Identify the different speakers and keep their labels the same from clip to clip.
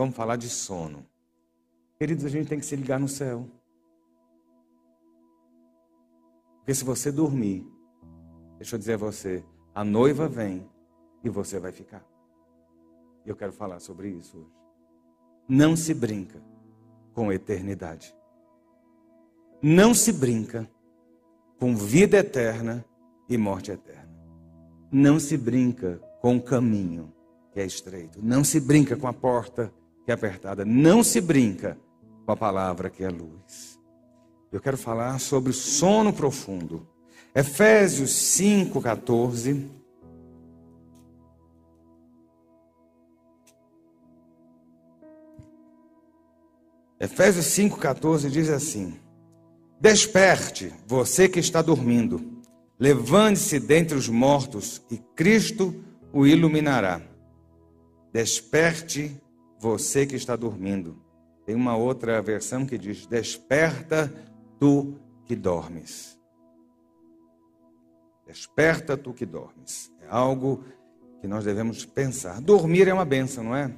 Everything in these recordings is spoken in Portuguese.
Speaker 1: vamos falar de sono. Queridos, a gente tem que se ligar no céu. Porque se você dormir, deixa eu dizer a você, a noiva vem e você vai ficar. E eu quero falar sobre isso hoje. Não se brinca com eternidade. Não se brinca com vida eterna e morte eterna. Não se brinca com o caminho que é estreito. Não se brinca com a porta que é apertada. Não se brinca com a palavra que é luz. Eu quero falar sobre sono profundo. Efésios 5,14. Efésios 5,14 diz assim: Desperte, você que está dormindo, levante-se dentre os mortos e Cristo o iluminará. Desperte, você que está dormindo. Tem uma outra versão que diz: Desperta, tu que dormes. Desperta, tu que dormes. É algo que nós devemos pensar. Dormir é uma benção, não é?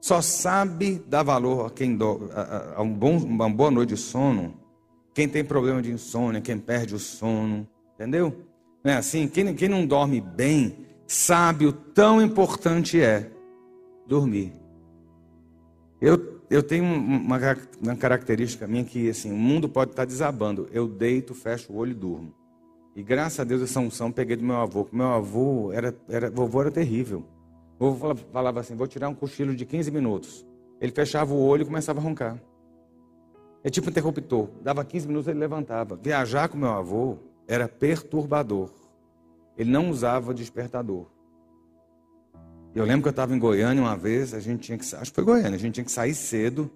Speaker 1: Só sabe dar valor a quem do, a, a um bom, uma boa noite de sono quem tem problema de insônia, quem perde o sono, entendeu? Não é assim? Quem, quem não dorme bem sabe o tão importante é dormir. Eu, eu tenho uma, uma característica minha que assim, o mundo pode estar desabando. Eu deito, fecho o olho e durmo. E graças a Deus essa unção peguei do meu avô. Meu avô era, era, vovô era terrível. O vovô falava assim: vou tirar um cochilo de 15 minutos. Ele fechava o olho e começava a roncar. É tipo interruptor. Dava 15 minutos ele levantava. Viajar com meu avô era perturbador. Ele não usava despertador. Eu lembro que eu estava em Goiânia uma vez, a gente tinha que acho que foi Goiânia, a gente tinha que sair cedo,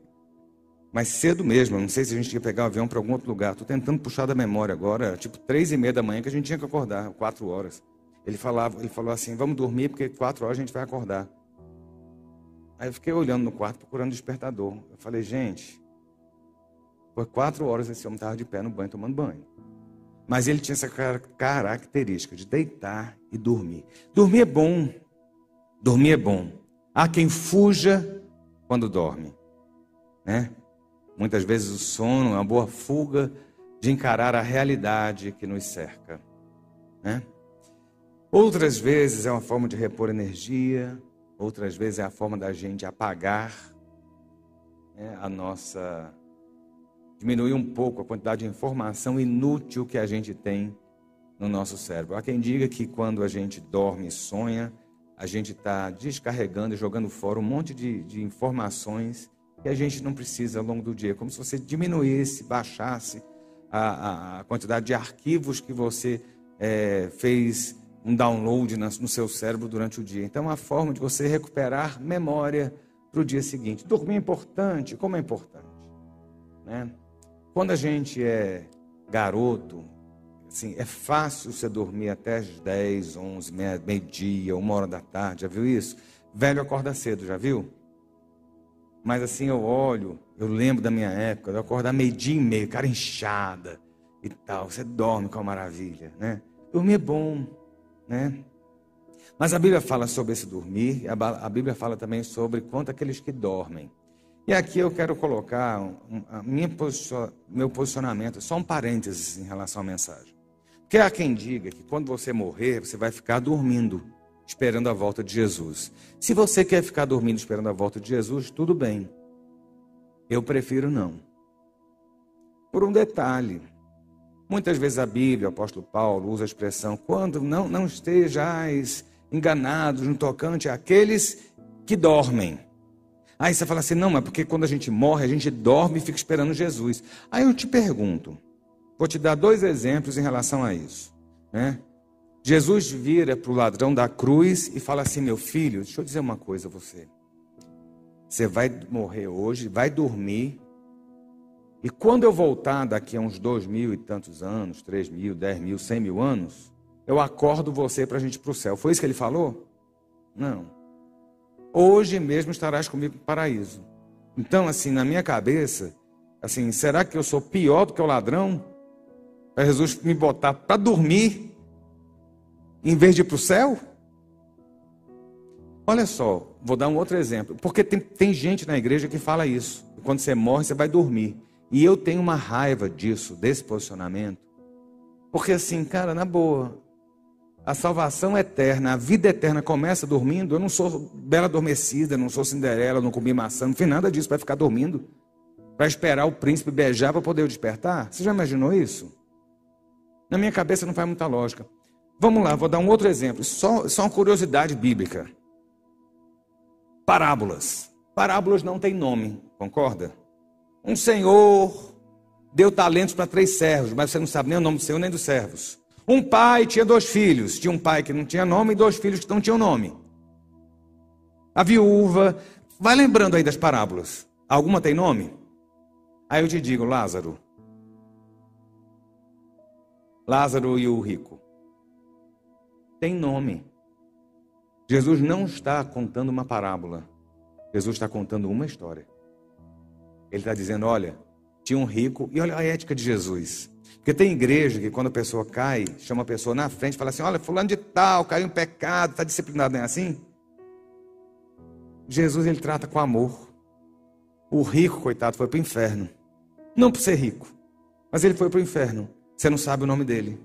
Speaker 1: mas cedo mesmo. Não sei se a gente tinha que pegar um avião para algum outro lugar. Estou tentando puxar da memória agora, tipo três e meia da manhã que a gente tinha que acordar, quatro horas. Ele falava, ele falou assim: vamos dormir porque quatro horas a gente vai acordar. Aí eu fiquei olhando no quarto procurando despertador. Eu falei, gente, por quatro horas esse homem estava de pé no banho tomando banho. Mas ele tinha essa característica de deitar e dormir. Dormir é bom. Dormir é bom. Há quem fuja quando dorme. Né? Muitas vezes o sono é uma boa fuga de encarar a realidade que nos cerca. Né? Outras vezes é uma forma de repor energia, outras vezes é a forma da gente apagar né, a nossa. Diminuir um pouco a quantidade de informação inútil que a gente tem no nosso cérebro. Há quem diga que quando a gente dorme e sonha, a gente está descarregando e jogando fora um monte de, de informações que a gente não precisa ao longo do dia, como se você diminuísse, baixasse a, a, a quantidade de arquivos que você é, fez um download no seu cérebro durante o dia. Então, é uma forma de você recuperar memória para o dia seguinte. Dormir é importante, como é importante. Né? Quando a gente é garoto, assim, é fácil você dormir até as 10, 11, meio-dia, uma hora da tarde, já viu isso? Velho acorda cedo, já viu? Mas assim, eu olho, eu lembro da minha época, eu acordar meio-dia e meio, cara inchada e tal. Você dorme com a maravilha, né? Dormir é bom, né? Mas a Bíblia fala sobre esse dormir, a Bíblia fala também sobre quanto aqueles que dormem. E aqui eu quero colocar meu posicionamento, só um parênteses em relação à mensagem. Porque há quem diga que quando você morrer, você vai ficar dormindo, esperando a volta de Jesus. Se você quer ficar dormindo esperando a volta de Jesus, tudo bem. Eu prefiro não. Por um detalhe. Muitas vezes a Bíblia, o apóstolo Paulo, usa a expressão: quando não, não estejais enganados no tocante àqueles que dormem. Aí você fala assim: não, mas porque quando a gente morre, a gente dorme e fica esperando Jesus. Aí eu te pergunto: vou te dar dois exemplos em relação a isso. Né? Jesus vira para o ladrão da cruz e fala assim: meu filho, deixa eu dizer uma coisa a você. Você vai morrer hoje, vai dormir e quando eu voltar daqui a uns dois mil e tantos anos, três mil, dez mil, cem mil anos, eu acordo você para a gente ir para o céu. Foi isso que ele falou? Não. Hoje mesmo estarás comigo no paraíso. Então, assim, na minha cabeça, assim, será que eu sou pior do que o ladrão? Para Jesus me botar para dormir, em vez de ir para o céu? Olha só, vou dar um outro exemplo. Porque tem, tem gente na igreja que fala isso. Quando você morre, você vai dormir. E eu tenho uma raiva disso, desse posicionamento. Porque assim, cara, na boa, a salvação eterna, a vida eterna começa dormindo. Eu não sou bela adormecida, não sou Cinderela, não comi maçã, não fiz nada disso para ficar dormindo. Para esperar o príncipe beijar para poder despertar. Você já imaginou isso? Na minha cabeça não faz muita lógica. Vamos lá, vou dar um outro exemplo. Só, só uma curiosidade bíblica. Parábolas. Parábolas não têm nome, concorda? Um senhor deu talentos para três servos, mas você não sabe nem o nome do senhor nem dos servos. Um pai tinha dois filhos. Tinha um pai que não tinha nome e dois filhos que não tinham nome. A viúva. Vai lembrando aí das parábolas. Alguma tem nome? Aí eu te digo, Lázaro. Lázaro e o rico. Tem nome. Jesus não está contando uma parábola. Jesus está contando uma história. Ele está dizendo: olha, tinha um rico, e olha a ética de Jesus. Porque tem igreja que quando a pessoa cai, chama a pessoa na frente e fala assim: olha, fulano de tal, caiu em pecado, está disciplinado, não é assim? Jesus ele trata com amor. O rico, coitado, foi para o inferno. Não por ser rico, mas ele foi para o inferno. Você não sabe o nome dele,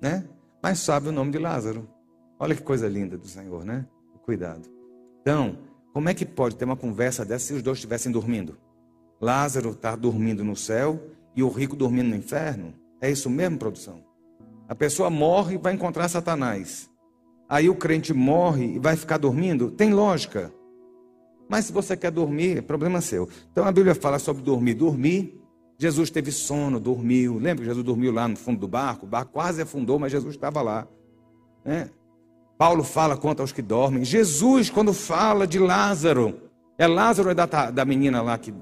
Speaker 1: né? Mas sabe o nome de Lázaro. Olha que coisa linda do Senhor, né? Cuidado. Então, como é que pode ter uma conversa dessa se os dois estivessem dormindo? Lázaro está dormindo no céu e o rico dormindo no inferno? É isso mesmo, produção? A pessoa morre e vai encontrar Satanás. Aí o crente morre e vai ficar dormindo? Tem lógica. Mas se você quer dormir, é problema seu. Então a Bíblia fala sobre dormir. Dormir. Jesus teve sono, dormiu. Lembra que Jesus dormiu lá no fundo do barco? O barco quase afundou, mas Jesus estava lá. Né? Paulo fala quanto aos que dormem. Jesus, quando fala de Lázaro, é Lázaro é da, da menina lá que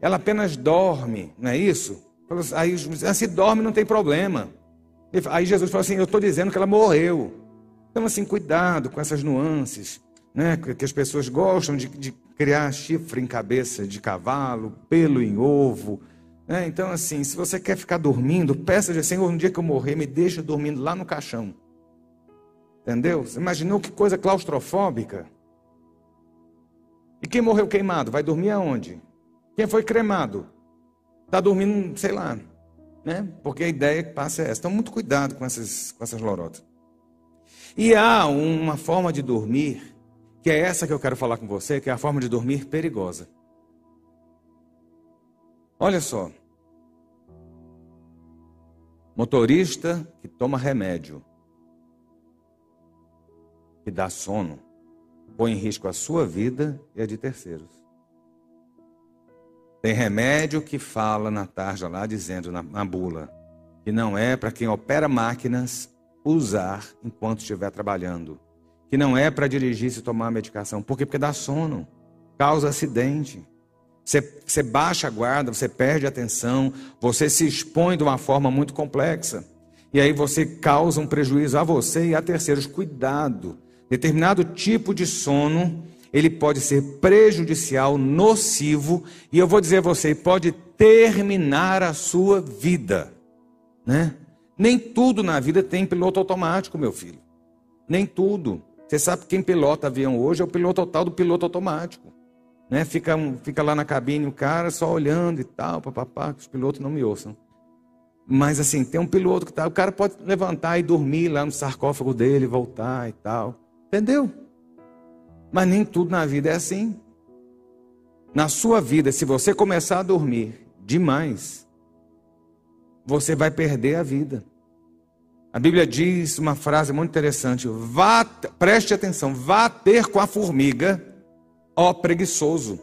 Speaker 1: ela apenas dorme, não é isso? Aí se dorme não tem problema. Aí Jesus falou assim: Eu estou dizendo que ela morreu. Então, assim, cuidado com essas nuances, né? Que as pessoas gostam de, de criar chifre em cabeça de cavalo, pelo em ovo. Né? Então, assim, se você quer ficar dormindo, peça de Senhor, um dia que eu morrer, me deixa dormindo lá no caixão. Entendeu? Você imaginou que coisa claustrofóbica? E quem morreu queimado, vai dormir aonde? Quem foi cremado, está dormindo, sei lá, né? Porque a ideia que passa é essa. Então, muito cuidado com essas, com essas lorotas. E há uma forma de dormir, que é essa que eu quero falar com você, que é a forma de dormir perigosa. Olha só. Motorista que toma remédio, que dá sono, põe em risco a sua vida e a de terceiros. Tem remédio que fala na tarja lá, dizendo na, na bula, que não é para quem opera máquinas usar enquanto estiver trabalhando. Que não é para dirigir se tomar medicação. Por quê? Porque dá sono, causa acidente. Você, você baixa a guarda, você perde a atenção, você se expõe de uma forma muito complexa. E aí você causa um prejuízo a você e a terceiros. Cuidado. Determinado tipo de sono ele pode ser prejudicial, nocivo, e eu vou dizer a você, pode terminar a sua vida, né? Nem tudo na vida tem piloto automático, meu filho. Nem tudo. Você sabe que quem pilota avião hoje é o piloto total do piloto automático. Né? Fica, fica lá na cabine o cara só olhando e tal, papapá, que os pilotos não me ouçam. Mas assim, tem um piloto que tá, o cara pode levantar e dormir lá no sarcófago dele, voltar e tal. Entendeu? Mas nem tudo na vida é assim. Na sua vida, se você começar a dormir demais, você vai perder a vida. A Bíblia diz uma frase muito interessante: vá, preste atenção, vá ter com a formiga, ó preguiçoso.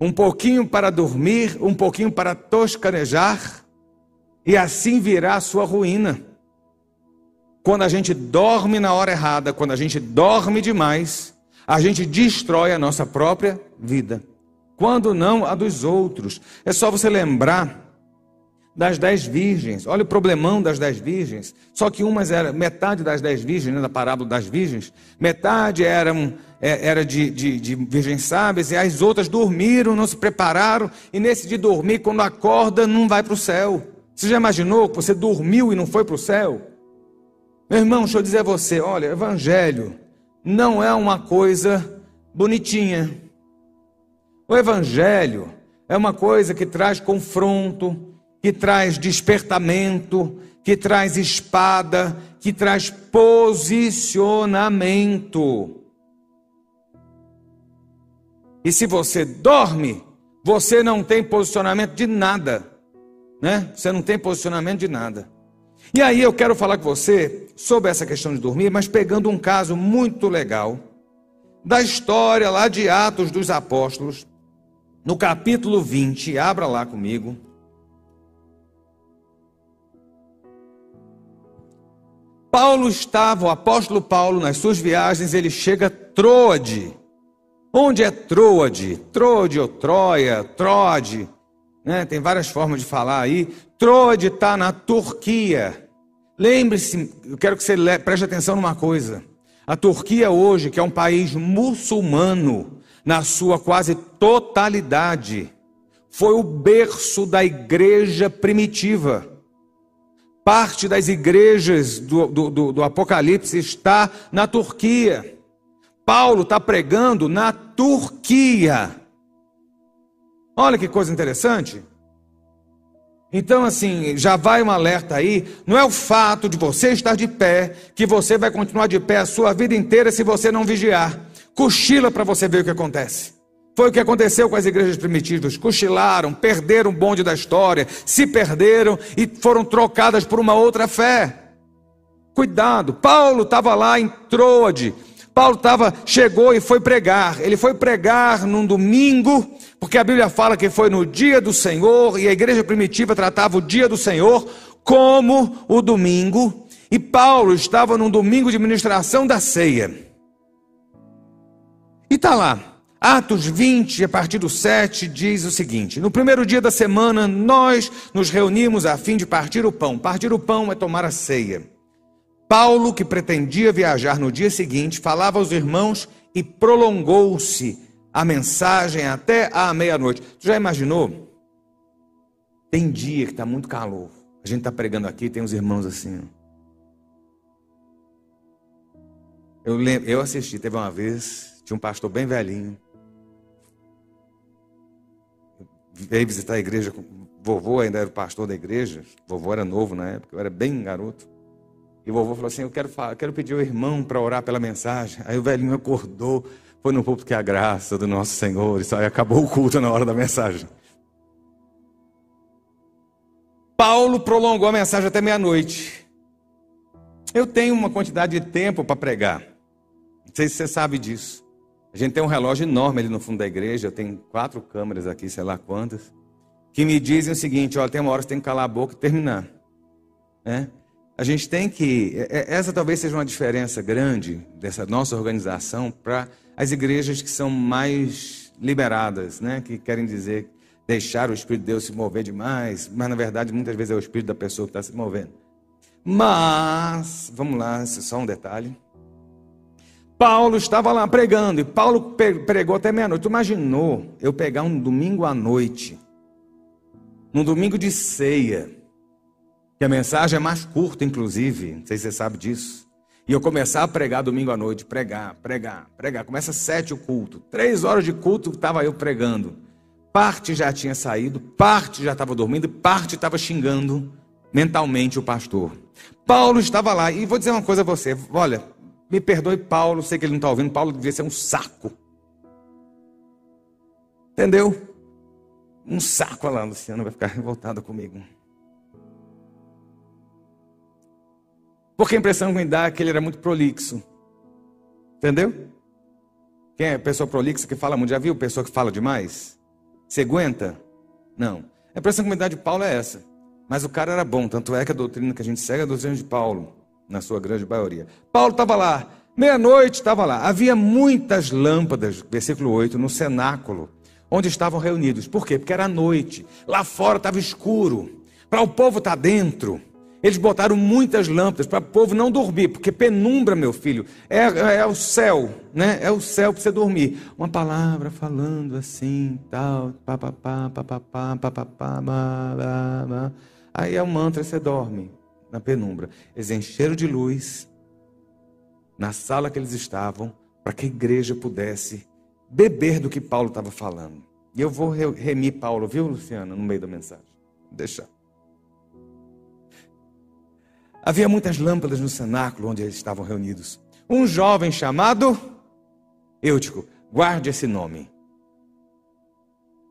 Speaker 1: Um pouquinho para dormir, um pouquinho para toscanejar, e assim virá a sua ruína. Quando a gente dorme na hora errada, quando a gente dorme demais, a gente destrói a nossa própria vida. Quando não a dos outros. É só você lembrar das dez virgens. Olha o problemão das dez virgens. Só que umas era metade das dez virgens, né, da parábola das virgens, metade eram, é, era de, de, de virgens sábias, e as outras dormiram, não se prepararam, e nesse de dormir, quando acorda, não vai para o céu. Você já imaginou que você dormiu e não foi para o céu? Meu irmão, deixa eu dizer a você: olha, evangelho não é uma coisa bonitinha. O Evangelho é uma coisa que traz confronto, que traz despertamento, que traz espada, que traz posicionamento. E se você dorme, você não tem posicionamento de nada, né? Você não tem posicionamento de nada. E aí eu quero falar com você sobre essa questão de dormir, mas pegando um caso muito legal da história lá de Atos dos Apóstolos, no capítulo 20, abra lá comigo. Paulo estava, o apóstolo Paulo, nas suas viagens, ele chega a Troade. Onde é Troade? Troade ou Troia, Troade, né? tem várias formas de falar aí. Troade está na Turquia. Lembre-se, eu quero que você preste atenção numa coisa. A Turquia hoje, que é um país muçulmano, na sua quase totalidade, foi o berço da igreja primitiva. Parte das igrejas do, do, do, do Apocalipse está na Turquia. Paulo está pregando na Turquia. Olha que coisa interessante. Então, assim, já vai um alerta aí. Não é o fato de você estar de pé que você vai continuar de pé a sua vida inteira se você não vigiar. Cochila para você ver o que acontece. Foi o que aconteceu com as igrejas primitivas. Cochilaram, perderam o bonde da história, se perderam e foram trocadas por uma outra fé. Cuidado, Paulo estava lá em Troade. Paulo tava, chegou e foi pregar. Ele foi pregar num domingo, porque a Bíblia fala que foi no dia do Senhor, e a igreja primitiva tratava o dia do Senhor como o domingo. E Paulo estava num domingo de ministração da ceia. E está lá, Atos 20, a partir do 7, diz o seguinte: No primeiro dia da semana, nós nos reunimos a fim de partir o pão. Partir o pão é tomar a ceia. Paulo, que pretendia viajar no dia seguinte, falava aos irmãos e prolongou-se a mensagem até a meia-noite. Tu já imaginou? Tem dia que está muito calor. A gente está pregando aqui, tem uns irmãos assim. Eu, lembro, eu assisti, teve uma vez, tinha um pastor bem velhinho. Veio visitar a igreja. Vovô ainda era pastor da igreja. Vovô era novo na época, eu era bem garoto. E o vovô falou assim: Eu quero, falar, quero pedir ao irmão para orar pela mensagem. Aí o velhinho acordou, foi no púlpito que é a graça do nosso Senhor. Isso aí acabou o culto na hora da mensagem. Paulo prolongou a mensagem até meia-noite. Eu tenho uma quantidade de tempo para pregar. Não sei se você sabe disso. A gente tem um relógio enorme ali no fundo da igreja, tem quatro câmeras aqui, sei lá quantas, que me dizem o seguinte: olha, tem uma hora que você tem que calar a boca e terminar. Né? A gente tem que. É, é, essa talvez seja uma diferença grande dessa nossa organização para as igrejas que são mais liberadas, né? que querem dizer deixar o Espírito de Deus se mover demais, mas na verdade muitas vezes é o Espírito da pessoa que está se movendo. Mas, vamos lá, é só um detalhe. Paulo estava lá pregando, e Paulo pregou até meia-noite. Tu imaginou eu pegar um domingo à noite, num domingo de ceia, que a mensagem é mais curta, inclusive, não sei se você sabe disso, e eu começar a pregar domingo à noite, pregar, pregar, pregar. Começa sete o culto, três horas de culto estava eu pregando. Parte já tinha saído, parte já estava dormindo, parte estava xingando mentalmente o pastor. Paulo estava lá, e vou dizer uma coisa a você: olha, me perdoe, Paulo, sei que ele não está ouvindo. Paulo devia ser um saco. Entendeu? Um saco. Olha lá, Luciano vai ficar revoltada comigo. Porque a impressão que me dá é que ele era muito prolixo. Entendeu? Quem é pessoa prolixa que fala muito? Já viu pessoa que fala demais? Você aguenta? Não. A impressão que me dá de Paulo é essa. Mas o cara era bom, tanto é que a doutrina que a gente segue é a doutrina de Paulo na sua grande maioria. Paulo estava lá, meia-noite estava lá. Havia muitas lâmpadas, versículo 8, no cenáculo, onde estavam reunidos. Por quê? Porque era noite. Lá fora estava escuro. Para o povo estar tá dentro. Eles botaram muitas lâmpadas para o povo não dormir, porque penumbra, meu filho, é, é o céu, né? É o céu para você dormir. Uma palavra falando assim, tal, papapá, papapá, papapá, Aí é o mantra, você dorme na penumbra. Eles encheram de luz, na sala que eles estavam, para que a igreja pudesse beber do que Paulo estava falando. E eu vou remir Paulo, viu, Luciana, no meio da mensagem. Deixa. Havia muitas lâmpadas no cenáculo onde eles estavam reunidos. Um jovem chamado Eutico, guarde esse nome.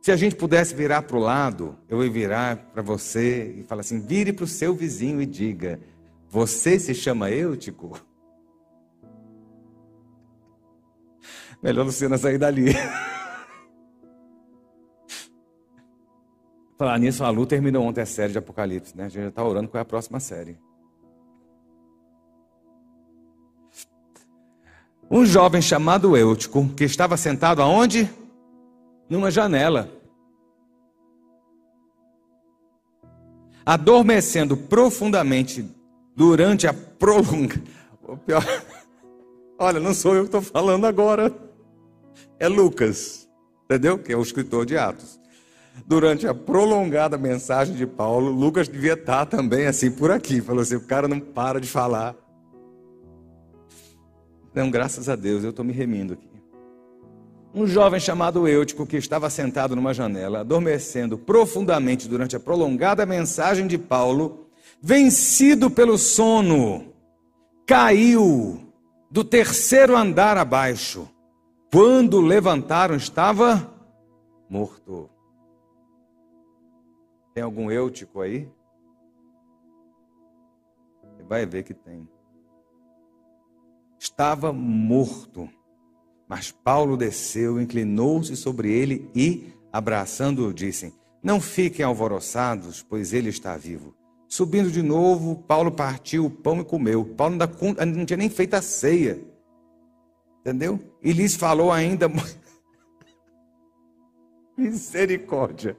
Speaker 1: Se a gente pudesse virar para o lado, eu ia virar para você e falar assim: vire para o seu vizinho e diga: Você se chama Eutico? Melhor Luciana sair dali. Falar nisso, a Lu terminou ontem a série de Apocalipse, né? A gente já está orando qual é a próxima série. Um jovem chamado Eutico, que estava sentado aonde? Numa janela. Adormecendo profundamente durante a prolonga. Olha, não sou eu que estou falando agora. É Lucas, entendeu? Que é o escritor de Atos durante a prolongada mensagem de Paulo, Lucas devia estar também assim por aqui. Falou assim: o cara não para de falar. Então, graças a Deus, eu estou me remindo aqui. Um jovem chamado Eutico, que estava sentado numa janela, adormecendo profundamente durante a prolongada mensagem de Paulo, vencido pelo sono, caiu do terceiro andar abaixo. Quando levantaram, estava morto. Tem algum eutico aí? Você vai ver que tem. Estava morto, mas Paulo desceu, inclinou-se sobre ele e, abraçando-o, disse: Não fiquem alvoroçados, pois ele está vivo. Subindo de novo, Paulo partiu o pão e comeu. Paulo não tinha nem feito a ceia. Entendeu? E lhes falou ainda. Misericórdia.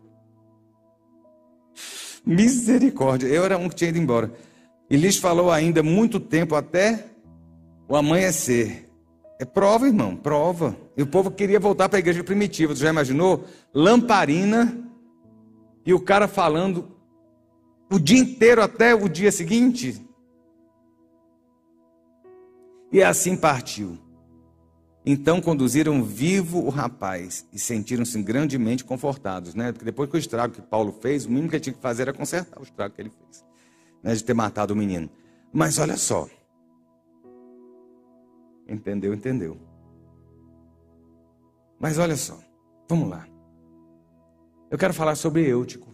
Speaker 1: Misericórdia. Eu era um que tinha ido embora. E lhes falou ainda muito tempo até o amanhecer. É prova, irmão, prova. E o povo queria voltar para a igreja primitiva. Você já imaginou? Lamparina e o cara falando o dia inteiro até o dia seguinte. E assim partiu. Então conduziram vivo o rapaz e sentiram-se grandemente confortados, né? Porque depois que o estrago que Paulo fez, o mínimo que ele tinha que fazer era consertar o estrago que ele fez, né? De ter matado o menino. Mas olha só. Entendeu? Entendeu. Mas olha só. Vamos lá. Eu quero falar sobre Eutico.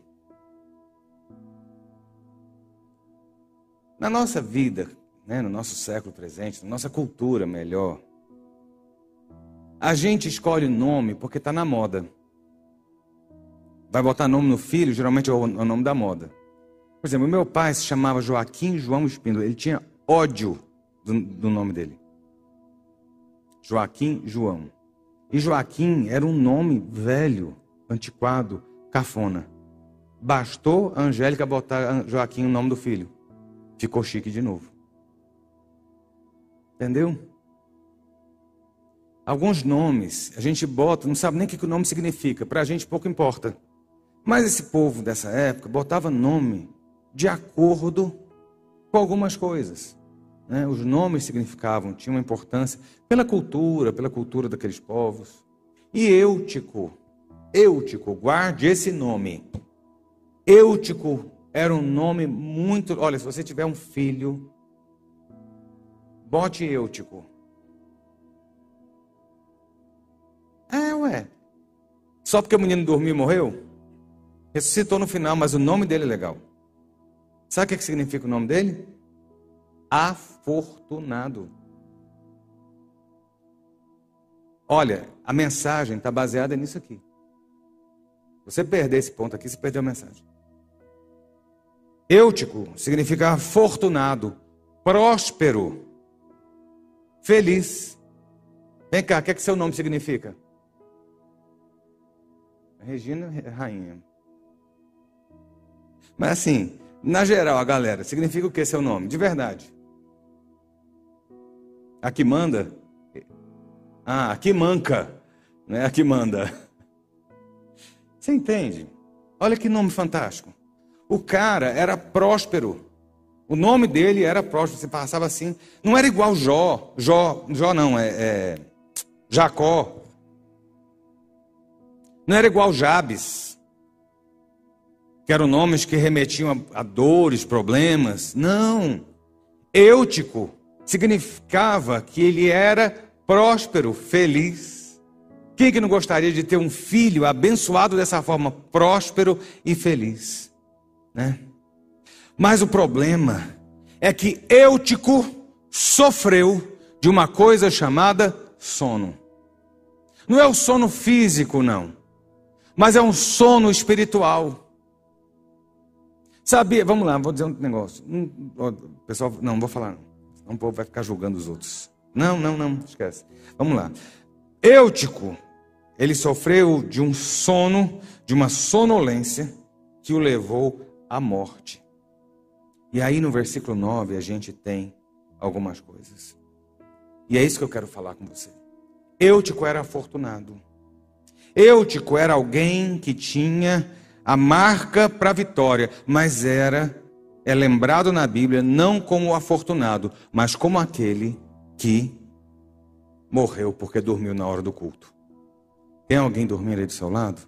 Speaker 1: Na nossa vida, né, no nosso século presente, na nossa cultura melhor, a gente escolhe nome porque está na moda. Vai botar nome no filho, geralmente é o nome da moda. Por exemplo, meu pai se chamava Joaquim João Espíndola. Ele tinha ódio do, do nome dele. Joaquim João. E Joaquim era um nome velho, antiquado, cafona. Bastou a Angélica botar Joaquim o nome do filho. Ficou chique de novo. Entendeu? Alguns nomes a gente bota, não sabe nem o que o nome significa, para a gente pouco importa. Mas esse povo dessa época botava nome de acordo com algumas coisas. Né? Os nomes significavam, tinham uma importância pela cultura, pela cultura daqueles povos. E Eutico, Eutico, guarde esse nome. Eutico era um nome muito. Olha, se você tiver um filho, bote Eutico. É, ué. Só porque o menino dormiu e morreu? Ressuscitou no final, mas o nome dele é legal. Sabe o que significa o nome dele? Afortunado. Olha, a mensagem está baseada nisso aqui. Você perder esse ponto aqui, você perdeu a mensagem. Eutico significa afortunado, próspero, feliz. Vem cá, o que, é que seu nome significa? Regina Rainha. Mas assim, na geral, a galera, significa o que seu nome? De verdade. Aqui manda? Ah, aqui manca. Não é aqui manda. Você entende? Olha que nome fantástico. O cara era próspero. O nome dele era próspero, você passava assim. Não era igual Jó. Jó, Jó não, é, é Jacó. Não era igual Jabes, que eram nomes que remetiam a, a dores, problemas. Não. Eutico significava que ele era próspero, feliz. Quem que não gostaria de ter um filho abençoado dessa forma, próspero e feliz, né? Mas o problema é que Eutico sofreu de uma coisa chamada sono. Não é o sono físico, não, mas é um sono espiritual. Sabia? Vamos lá, vou dizer um negócio. pessoal, não, não vou falar. Não. Um povo vai ficar julgando os outros. Não, não, não, esquece. Vamos lá. Eutico, ele sofreu de um sono, de uma sonolência que o levou à morte. E aí no versículo 9 a gente tem algumas coisas. E é isso que eu quero falar com você. Eutico era afortunado. Eutico era alguém que tinha a marca para a vitória, mas era é lembrado na Bíblia não como o afortunado, mas como aquele que morreu porque dormiu na hora do culto. Tem alguém dormindo aí do seu lado?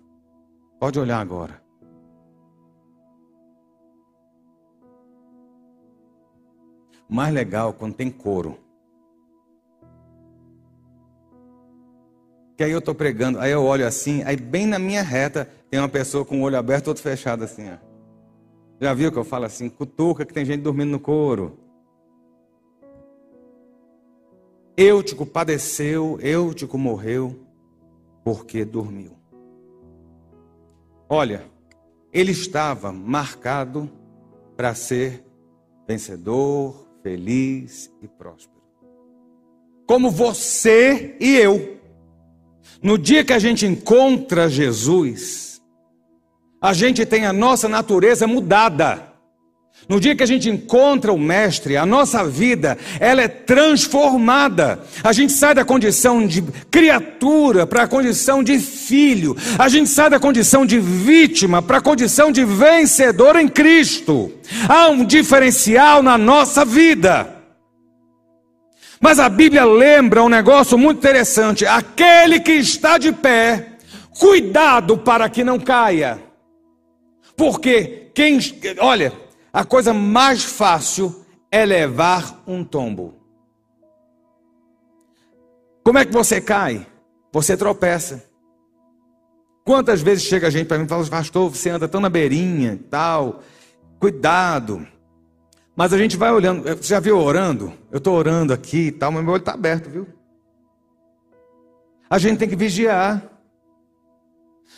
Speaker 1: Pode olhar agora. Mais legal quando tem coro. Que aí eu estou pregando, aí eu olho assim, aí bem na minha reta tem uma pessoa com o olho aberto, outro fechado assim, ó. Já viu que eu falo assim, cutuca que tem gente dormindo no couro. Eutico padeceu, Eutico morreu porque dormiu. Olha, ele estava marcado para ser vencedor, feliz e próspero. Como você e eu. No dia que a gente encontra Jesus, a gente tem a nossa natureza mudada. No dia que a gente encontra o mestre, a nossa vida, ela é transformada. A gente sai da condição de criatura para a condição de filho. A gente sai da condição de vítima para a condição de vencedor em Cristo. Há um diferencial na nossa vida. Mas a Bíblia lembra um negócio muito interessante: aquele que está de pé, cuidado para que não caia. Porque quem, olha, a coisa mais fácil é levar um tombo. Como é que você cai? Você tropeça. Quantas vezes chega a gente para mim e fala, pastor, você anda tão na beirinha, tal, cuidado. Mas a gente vai olhando, você já viu orando? Eu estou orando aqui e tal, mas meu olho está aberto, viu? A gente tem que vigiar.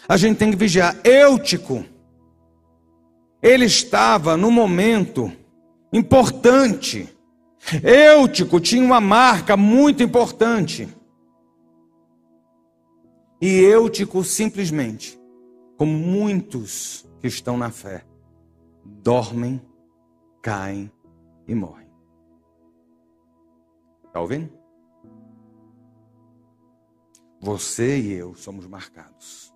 Speaker 1: A gente tem que vigiar. Eutico ele estava no momento importante. Eutico tinha uma marca muito importante. E Eutico simplesmente, como muitos que estão na fé, dormem, caem e morrem. Está ouvindo? Você e eu somos marcados,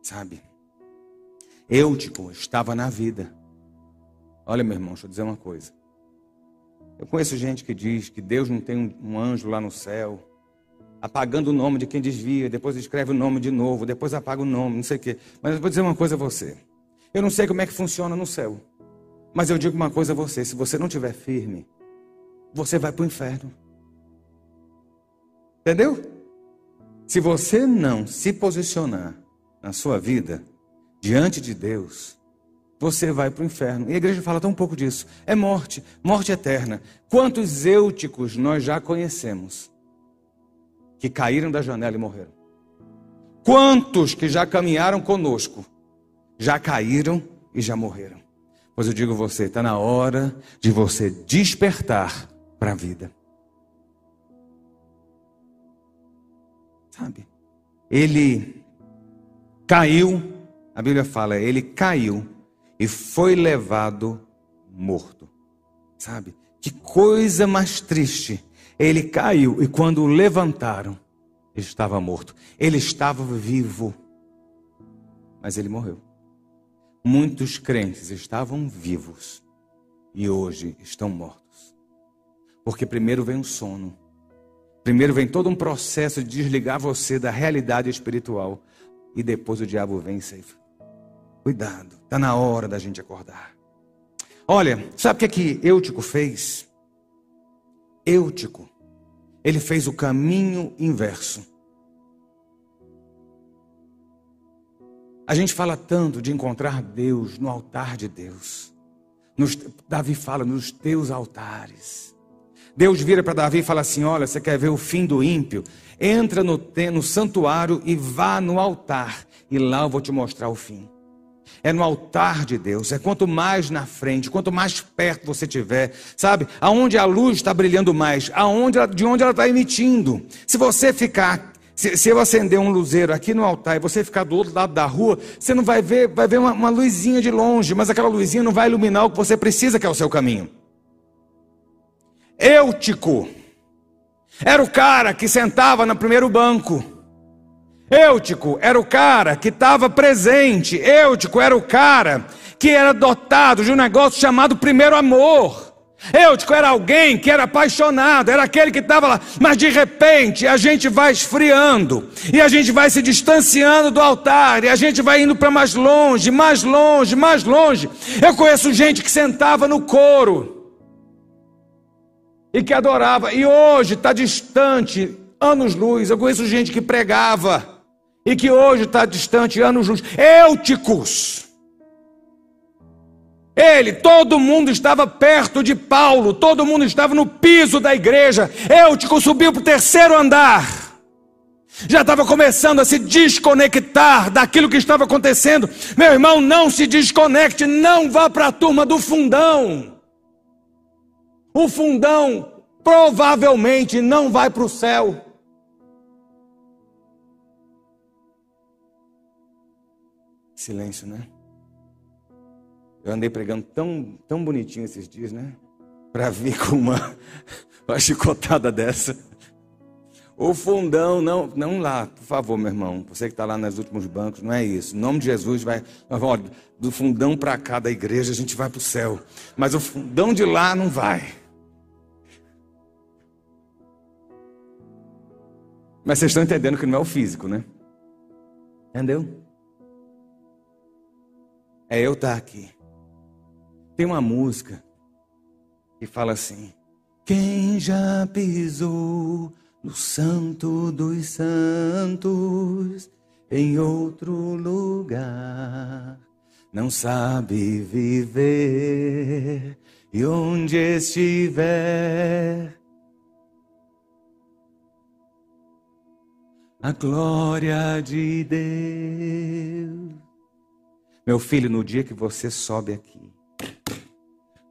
Speaker 1: sabe? Eutico estava na vida. Olha, meu irmão, deixa eu dizer uma coisa. Eu conheço gente que diz que Deus não tem um, anjo lá no céu, apagando o nome de quem desvia, depois escreve o nome de novo, depois apaga o nome, não sei o quê. Mas eu vou dizer uma coisa a você. Eu não sei como é que funciona no céu. Mas eu digo uma coisa a você: se você não estiver firme, você vai para o inferno. Entendeu? Se você não se posicionar na sua vida, diante de Deus, você vai para o inferno. E a igreja fala tão pouco disso. É morte, morte eterna. Quantos eúticos nós já conhecemos que caíram da janela e morreram? Quantos que já caminharam conosco já caíram e já morreram? Pois eu digo você, está na hora de você despertar para a vida. Sabe? Ele caiu a Bíblia fala, ele caiu e foi levado morto. Sabe? Que coisa mais triste. Ele caiu e quando o levantaram, ele estava morto. Ele estava vivo, mas ele morreu. Muitos crentes estavam vivos e hoje estão mortos. Porque primeiro vem o sono. Primeiro vem todo um processo de desligar você da realidade espiritual. E depois o diabo vem e ceifa. Cuidado, está na hora da gente acordar. Olha, sabe o que, é que Eutico fez? Eutico, ele fez o caminho inverso. A gente fala tanto de encontrar Deus no altar de Deus. Nos, Davi fala nos teus altares. Deus vira para Davi e fala assim: Olha, você quer ver o fim do ímpio? Entra no, no santuário e vá no altar, e lá eu vou te mostrar o fim. É no altar de Deus, é quanto mais na frente, quanto mais perto você tiver, sabe? Aonde a luz está brilhando mais, aonde, de onde ela está emitindo. Se você ficar se, se, eu acender um luzeiro aqui no altar e você ficar do outro lado da rua, você não vai ver, vai ver uma, uma luzinha de longe, mas aquela luzinha não vai iluminar o que você precisa, que é o seu caminho. Eutico era o cara que sentava no primeiro banco. Eutico era o cara que estava presente. Eutico era o cara que era dotado de um negócio chamado primeiro amor. Eutico era alguém que era apaixonado, era aquele que estava lá, mas de repente a gente vai esfriando, e a gente vai se distanciando do altar, e a gente vai indo para mais longe, mais longe, mais longe. Eu conheço gente que sentava no coro e que adorava, e hoje está distante, anos-luz. Eu conheço gente que pregava e que hoje está distante, anos-luz. Euticos ele, todo mundo estava perto de Paulo, todo mundo estava no piso da igreja. Eutico subiu para o terceiro andar. Já estava começando a se desconectar daquilo que estava acontecendo. Meu irmão, não se desconecte, não vá para a turma do fundão. O fundão provavelmente não vai para o céu. Silêncio, né? Eu andei pregando tão, tão bonitinho esses dias, né? Para vir com uma, uma chicotada dessa. O fundão, não, não lá, por favor, meu irmão. Você que está lá nos últimos bancos, não é isso. Em nome de Jesus, vai. Olha, do fundão para cá da igreja a gente vai para o céu. Mas o fundão de lá não vai. Mas vocês estão entendendo que não é o físico, né? Entendeu? É eu estar tá aqui. Tem uma música que fala assim: Quem já pisou no Santo dos Santos em outro lugar não sabe viver e onde estiver. A glória de Deus. Meu filho, no dia que você sobe aqui,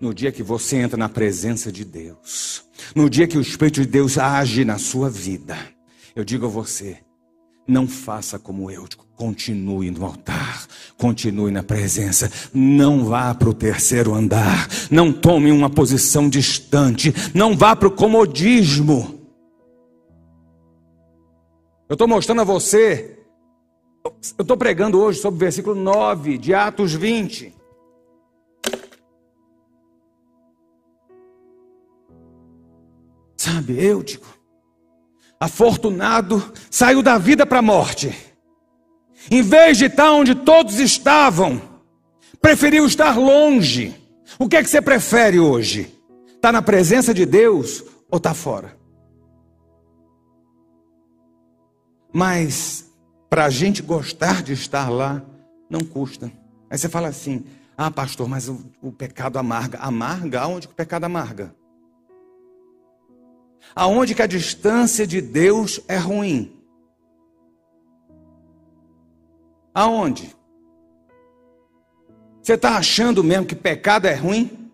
Speaker 1: no dia que você entra na presença de Deus, no dia que o Espírito de Deus age na sua vida, eu digo a você: não faça como eu, continue no altar, continue na presença, não vá para o terceiro andar, não tome uma posição distante, não vá para o comodismo. Eu estou mostrando a você, eu estou pregando hoje sobre o versículo 9 de Atos 20. Sabe, Eutico, afortunado, saiu da vida para a morte. Em vez de estar onde todos estavam, preferiu estar longe. O que é que você prefere hoje? Está na presença de Deus ou está fora? Mas para a gente gostar de estar lá, não custa. Aí você fala assim: ah, pastor, mas o, o pecado amarga. Amarga? Aonde que o pecado amarga? aonde que a distância de Deus é ruim? Aonde? Você está achando mesmo que pecado é ruim?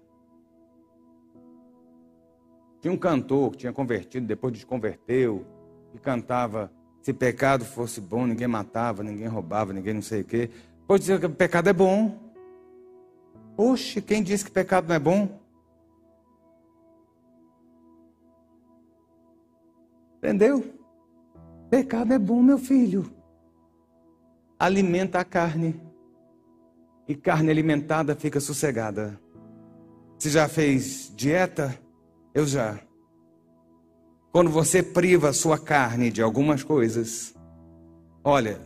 Speaker 1: Tinha um cantor que tinha convertido, depois desconverteu, e cantava: se pecado fosse bom, ninguém matava, ninguém roubava, ninguém não sei o quê. Pode dizer que pecado é bom. Oxe, quem disse que pecado não é bom? Entendeu? Pecado é bom, meu filho. Alimenta a carne. E carne alimentada fica sossegada. Você já fez dieta? Eu já. Quando você priva a sua carne de algumas coisas, olha,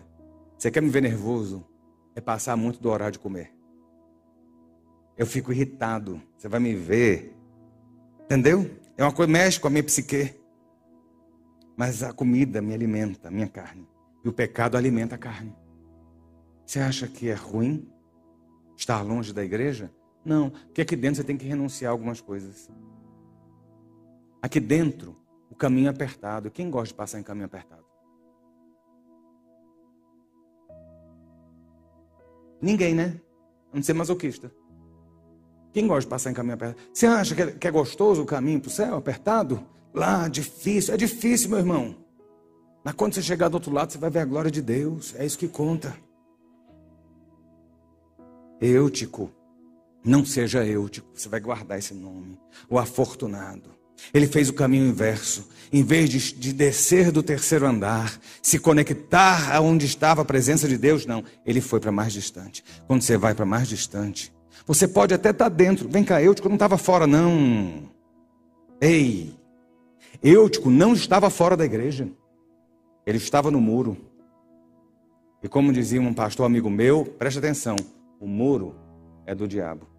Speaker 1: você quer me ver nervoso? É passar muito do horário de comer. Eu fico irritado. Você vai me ver. Entendeu? É uma coisa mexe com a minha psique. Mas a comida me alimenta, a minha carne. E o pecado alimenta a carne. Você acha que é ruim estar longe da igreja? Não, porque aqui dentro você tem que renunciar a algumas coisas. Aqui dentro, o caminho apertado. Quem gosta de passar em caminho apertado? Ninguém, né? A não ser masoquista. Quem gosta de passar em caminho apertado? Você acha que é, que é gostoso o caminho para o céu apertado? Lá, difícil. É difícil, meu irmão. Mas quando você chegar do outro lado, você vai ver a glória de Deus. É isso que conta. Eutico. Não seja Eutico. Você vai guardar esse nome. O afortunado. Ele fez o caminho inverso. Em vez de, de, descer do terceiro andar, se conectar aonde estava a presença de Deus, não. Ele foi para mais distante. Quando você vai para mais distante, você pode até estar tá dentro. Vem cá, Eutico não estava fora, não. Ei, Eutico não estava fora da igreja. Ele estava no muro. E como dizia um pastor amigo meu, preste atenção: o muro é do diabo.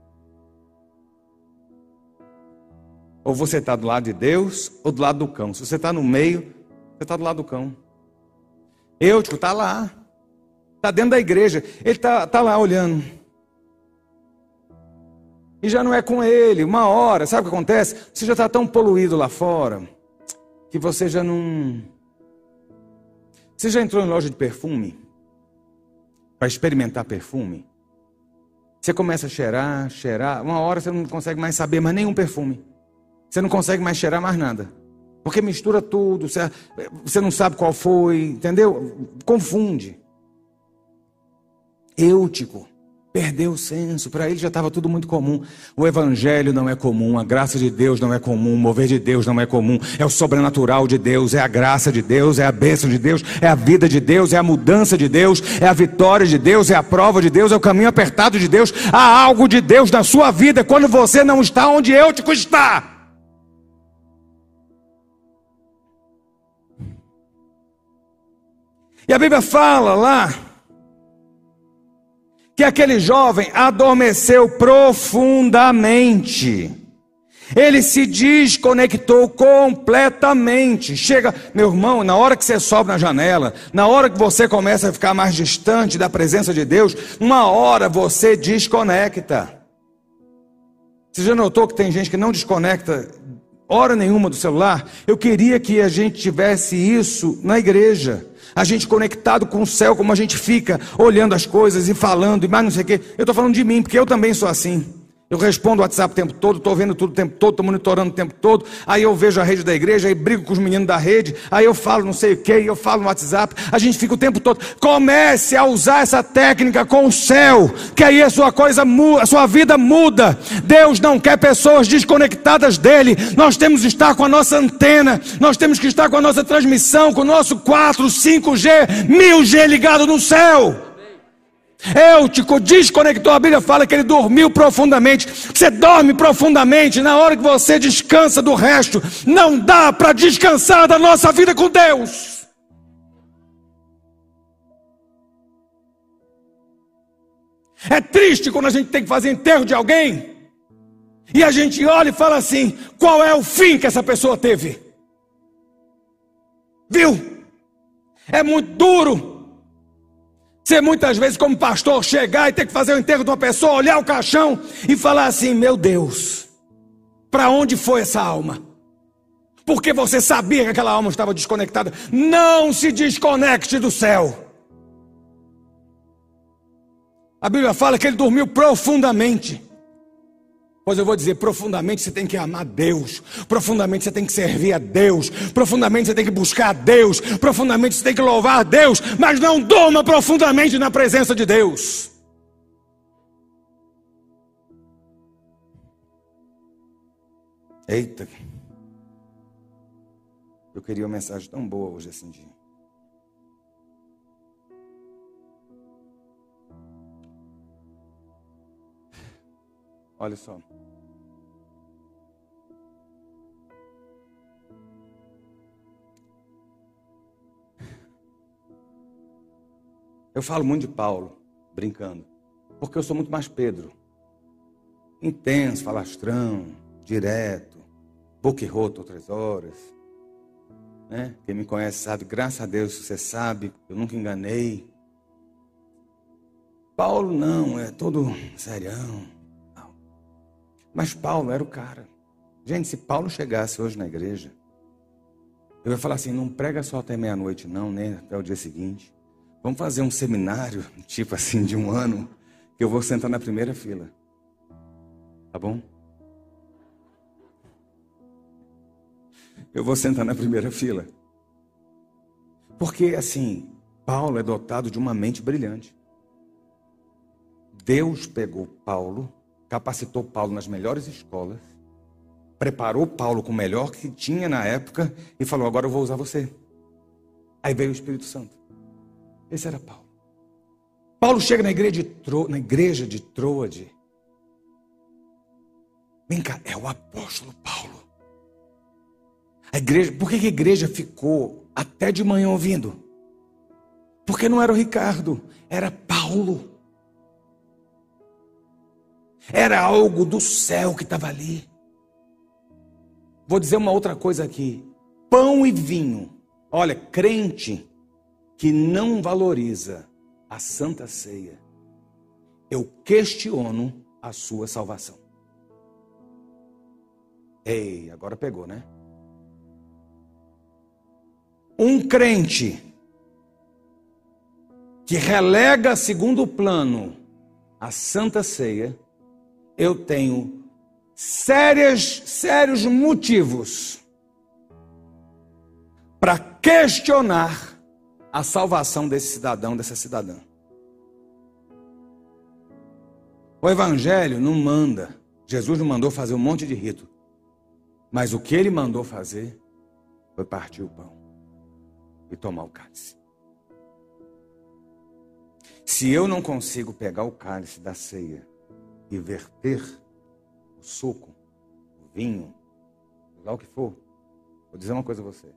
Speaker 1: Ou você está do lado de Deus ou do lado do cão. Se você está no meio, você está do lado do cão. Eutico está lá. Está dentro da igreja. Ele está tá lá olhando. E já não é com ele. Uma hora, sabe o que acontece? Você já está tão poluído lá fora que você já não. Você já entrou em loja de perfume? Para experimentar perfume? Você começa a cheirar, cheirar. Uma hora você não consegue mais saber mais nenhum perfume. Você não consegue mais cheirar mais nada. Porque mistura tudo, você, não sabe qual foi, entendeu? Confunde. Eutico. Perdeu o senso, para ele já estava tudo muito comum. O evangelho não é comum, a graça de Deus não é comum, o mover de Deus não é comum. É o sobrenatural de Deus, é a graça de Deus, é a bênção de Deus, é a vida de Deus, é a mudança de Deus, é a vitória de Deus, é a prova de Deus, é o caminho apertado de Deus. Há algo de Deus na sua vida quando você não está onde eu te está. E a Bíblia fala lá que aquele jovem adormeceu profundamente. Ele se desconectou completamente. Chega, meu irmão, na hora que você sobe na janela, na hora que você começa a ficar mais distante da presença de Deus, uma hora você desconecta. Você já notou que tem gente que não desconecta hora nenhuma do celular? Eu queria que a gente tivesse isso na igreja a gente conectado com o céu, como a gente fica olhando as coisas e falando e mais não sei o quê. Eu estou falando de mim, porque eu também sou assim. Eu respondo o WhatsApp o tempo todo, estou vendo tudo o tempo todo, estou monitorando o tempo todo. Aí eu vejo a rede da igreja, aí brigo com os meninos da rede, aí eu falo não sei o que, eu falo no WhatsApp. A gente fica o tempo todo. Comece a usar essa técnica com o céu, que aí a sua coisa a sua vida muda. Deus não quer pessoas desconectadas dele. Nós temos que estar com a nossa antena, nós temos que estar com a nossa transmissão, com o nosso 4, 5G, 1000G ligado no céu. Eutico desconectou, a Bíblia fala que ele dormiu profundamente. Você dorme profundamente na hora que você descansa do resto. Não dá para descansar da nossa vida com Deus. É triste quando a gente tem que fazer enterro de alguém e a gente olha e fala assim: qual é o fim que essa pessoa teve? Viu? É muito duro você muitas vezes, como pastor, chegar e ter que fazer o enterro de uma pessoa, olhar o caixão e falar assim: Meu Deus, para onde foi essa alma? Porque você sabia que aquela alma estava desconectada. Não se desconecte do céu. A Bíblia fala que ele dormiu profundamente. Pois eu vou dizer, profundamente você tem que amar Deus, profundamente você tem que servir a Deus, profundamente você tem que buscar a Deus, profundamente você tem que louvar a Deus, mas não durma profundamente na presença de Deus. Eita, eu queria uma mensagem tão boa hoje assim dia. Olha só. Eu falo muito de Paulo, brincando, porque eu sou muito mais Pedro. Intenso, falastrão, direto, boca outras horas. Né? Quem me conhece sabe, graças a Deus você sabe, eu nunca enganei. Paulo não, é todo serião. Mas Paulo era o cara. Gente, se Paulo chegasse hoje na igreja, eu ia falar assim: não prega só até meia-noite, não, nem até o dia seguinte. Vamos fazer um seminário, tipo assim, de um ano, que eu vou sentar na primeira fila. Tá bom? Eu vou sentar na primeira fila. Porque, assim, Paulo é dotado de uma mente brilhante. Deus pegou Paulo, capacitou Paulo nas melhores escolas, preparou Paulo com o melhor que tinha na época e falou: Agora eu vou usar você. Aí veio o Espírito Santo. Esse era Paulo. Paulo chega na igreja de, Tro, na igreja de Troade. Vem cá, é o apóstolo Paulo. A igreja, por que a igreja ficou até de manhã ouvindo? Porque não era o Ricardo, era Paulo. Era algo do céu que estava ali. Vou dizer uma outra coisa aqui: pão e vinho. Olha, crente que não valoriza a santa ceia, eu questiono a sua salvação. Ei, agora pegou, né? Um crente que relega a segundo plano a santa ceia, eu tenho sérias, sérios motivos para questionar a salvação desse cidadão, dessa cidadã. O Evangelho não manda, Jesus não mandou fazer um monte de rito, mas o que ele mandou fazer foi partir o pão e tomar o cálice. Se eu não consigo pegar o cálice da ceia e verter o suco, o vinho, lá o que for, vou dizer uma coisa a você.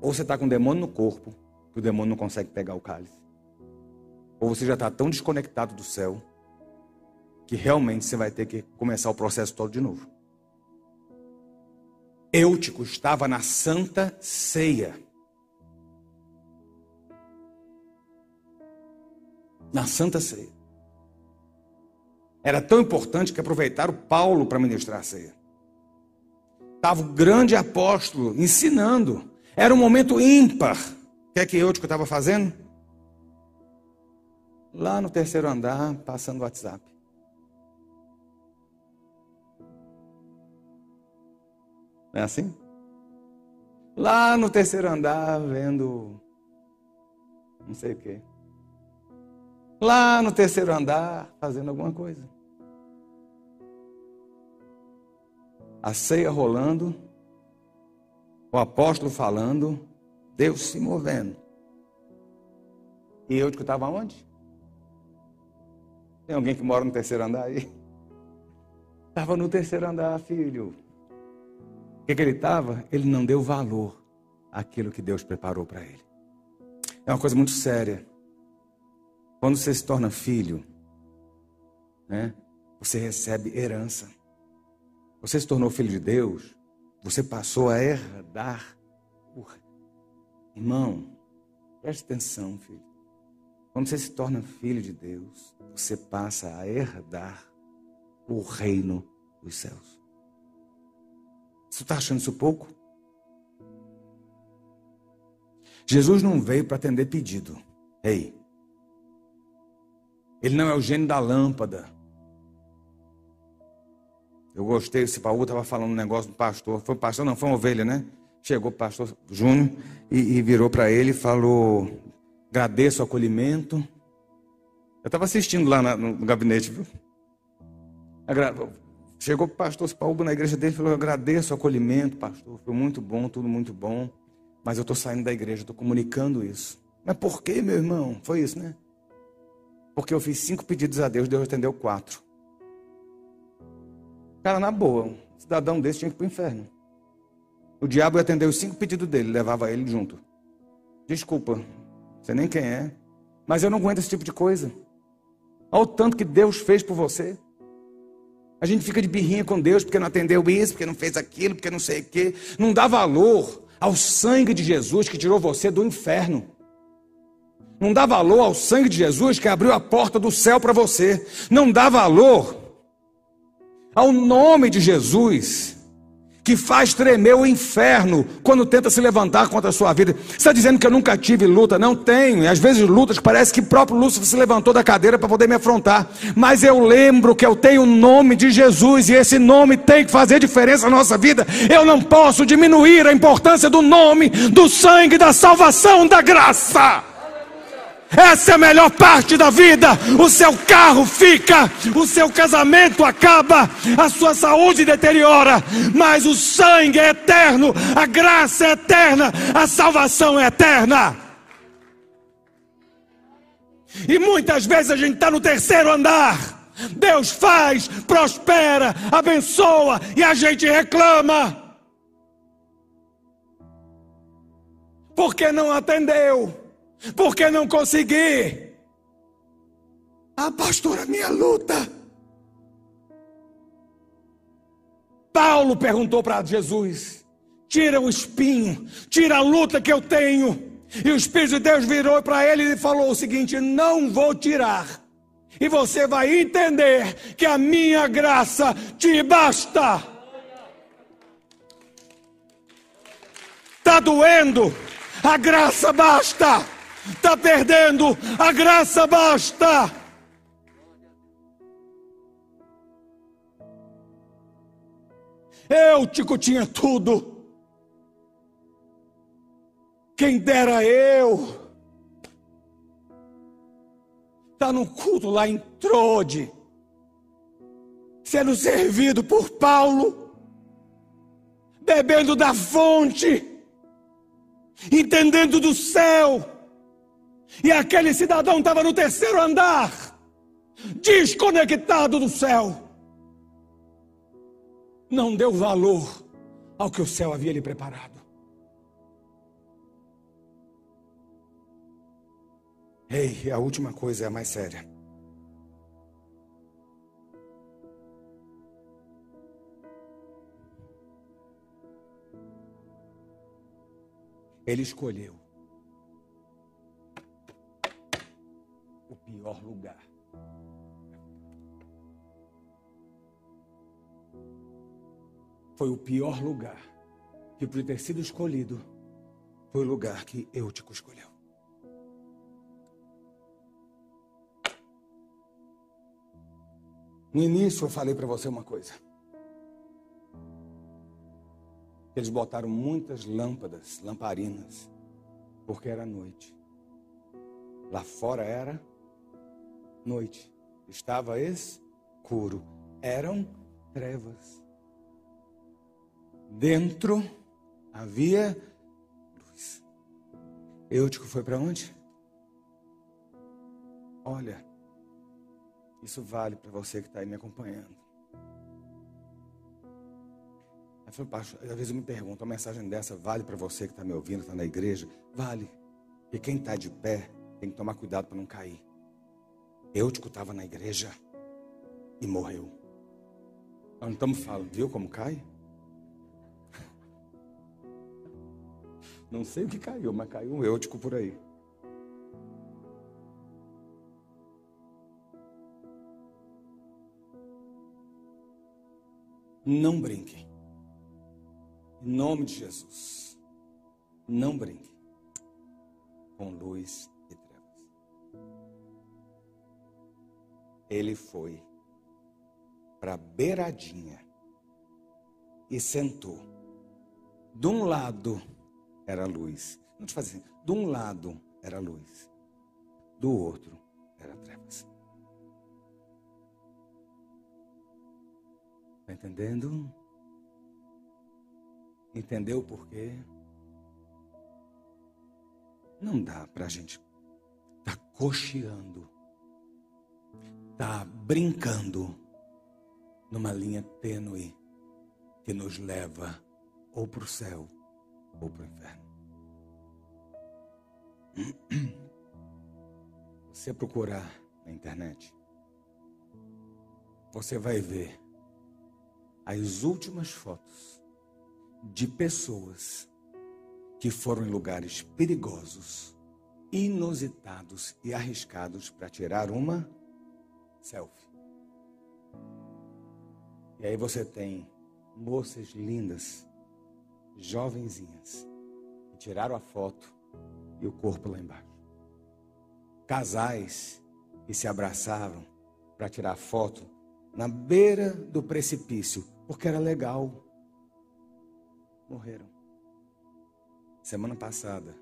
Speaker 1: Ou você está com um demônio no corpo, que o demônio não consegue pegar o cálice. Ou você já está tão desconectado do céu, que realmente você vai ter que começar o processo todo de novo. Eutico estava na santa ceia. Na santa ceia. Era tão importante que aproveitaram Paulo para ministrar a ceia. Estava o grande apóstolo ensinando. Era um momento ímpar. O que é que Eutico estava fazendo? Lá no terceiro andar, passando o WhatsApp. Não é assim? Lá no terceiro andar, vendo não sei o quê. Lá no terceiro andar, fazendo alguma coisa. A ceia rolando, o apóstolo falando, Deus se movendo. E eu que onde? Tem alguém que mora no terceiro andar aí? Estava no terceiro andar, filho. O que, que ele estava? Ele não deu valor àquilo que Deus preparou para ele. É uma coisa muito séria. Quando você se torna filho, né, você recebe herança. Você se tornou filho de Deus, você passou a herdar. O... Irmão, preste atenção, filho. Quando você se torna filho de Deus, você passa a herdar o reino dos céus. Você está achando isso pouco? Jesus não veio para atender pedido. Ei, ele não é o gênio da lâmpada. Eu gostei, esse Paulo estava falando um negócio do pastor. Foi pastor, não, foi uma ovelha, né? Chegou o pastor Júnior e, e virou para ele e falou: agradeço o acolhimento. Eu estava assistindo lá na, no gabinete, viu? Chegou o pastor Paulo na igreja dele e falou: agradeço o acolhimento, pastor. Foi muito bom, tudo muito bom. Mas eu estou saindo da igreja, estou comunicando isso. Mas por que, meu irmão? Foi isso, né? Porque eu fiz cinco pedidos a Deus, Deus atendeu quatro. Cara, na boa, um cidadão desse tinha que ir para o inferno. O diabo ia atender os cinco pedidos dele, levava ele junto. Desculpa, você nem quem é, mas eu não aguento esse tipo de coisa. Olha o tanto que Deus fez por você. A gente fica de birrinha com Deus porque não atendeu isso, porque não fez aquilo, porque não sei o quê. Não dá valor ao sangue de Jesus que tirou você do inferno. Não dá valor ao sangue de Jesus que abriu a porta do céu para você. Não dá valor ao nome de Jesus que faz tremer o inferno quando tenta se levantar contra a sua vida. Você está dizendo que eu nunca tive luta? Não tenho. E às vezes lutas parece que o próprio Lúcifer se levantou da cadeira para poder me afrontar. Mas eu lembro que eu tenho o nome de Jesus e esse nome tem que fazer diferença na nossa vida. Eu não posso diminuir a importância do nome, do sangue, da salvação, da graça. Essa é a melhor parte da vida. O seu carro fica, o seu casamento acaba, a sua saúde deteriora, mas o sangue é eterno, a graça é eterna, a salvação é eterna. E muitas vezes a gente está no terceiro andar. Deus faz, prospera, abençoa e a gente reclama. Porque não atendeu porque não consegui. Ah, pastor, a minha luta. Paulo perguntou para Jesus: tira o espinho, tira a luta que eu tenho. E o Espírito de Deus virou para ele e falou o seguinte: não vou tirar. E você vai entender que a minha graça te basta. Está doendo, a graça basta está perdendo, a graça basta. Eu, Tico, tinha tudo. Quem dera eu. Está no culto lá em Trode, sendo servido por Paulo, bebendo da fonte, entendendo do céu e aquele cidadão estava no terceiro andar, desconectado do céu. Não deu valor ao que o céu havia lhe preparado. Ei, a última coisa é a mais séria. Ele escolheu pior lugar. Foi o pior lugar que, por ter sido escolhido, foi o lugar que Eutico escolheu. No início eu falei para você uma coisa. Eles botaram muitas lâmpadas, lamparinas, porque era noite. Lá fora era noite. Estava escuro. Eram trevas. Dentro havia luz. Eutico foi para onde? Olha, isso vale para você que está aí me acompanhando. Aí falou, pastor, às vezes eu me pergunto, uma mensagem dessa vale para você que está me ouvindo, está na igreja? Vale. E quem está de pé tem que tomar cuidado para não cair. Eutico estava na igreja e morreu. Nós não estamos falando, viu como cai? Não sei o que caiu, mas caiu um Eutico por aí. Não brinquem. Em nome de Jesus. Não brinquem com luz ele foi para a beiradinha e sentou. De um lado era luz. Não te faz assim. De um lado era luz. Do outro era trevas. Está entendendo? Entendeu por quê? Não dá para a gente estar tá cocheando está brincando numa linha tênue que nos leva ou para o céu ou para o inferno. você procurar na internet, você vai ver as últimas fotos de pessoas que foram em lugares perigosos, inusitados e arriscados para tirar uma selfie. E aí você tem moças lindas, jovenzinhas, que tiraram a foto e o corpo lá embaixo. Casais que se abraçavam para tirar foto na beira do precipício, porque era legal. Morreram. Semana passada,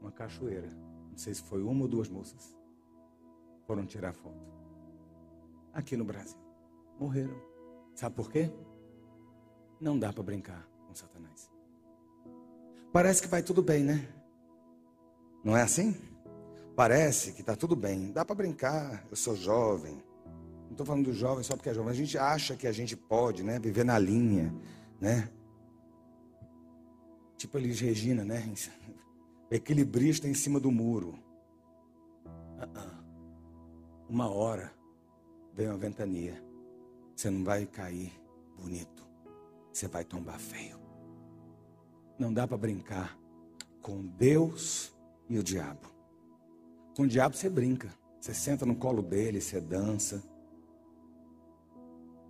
Speaker 1: uma cachoeira, não sei se foi uma ou duas moças, foram tirar foto. Aqui no Brasil. Morreram. Sabe por quê? Não dá para brincar com Satanás. Parece que vai tudo bem, né? Não é assim? Parece que está tudo bem. Dá para brincar. Eu sou jovem. Não estou falando do jovem só porque é jovem. A gente acha que a gente pode, né? Viver na linha, né? Tipo a Elis Regina, né? Equilibrista em cima do muro. Uh -uh. Uma hora vem uma ventania. Você não vai cair bonito. Você vai tombar feio. Não dá para brincar com Deus e o diabo. Com o diabo você brinca. Você senta no colo dele, você dança.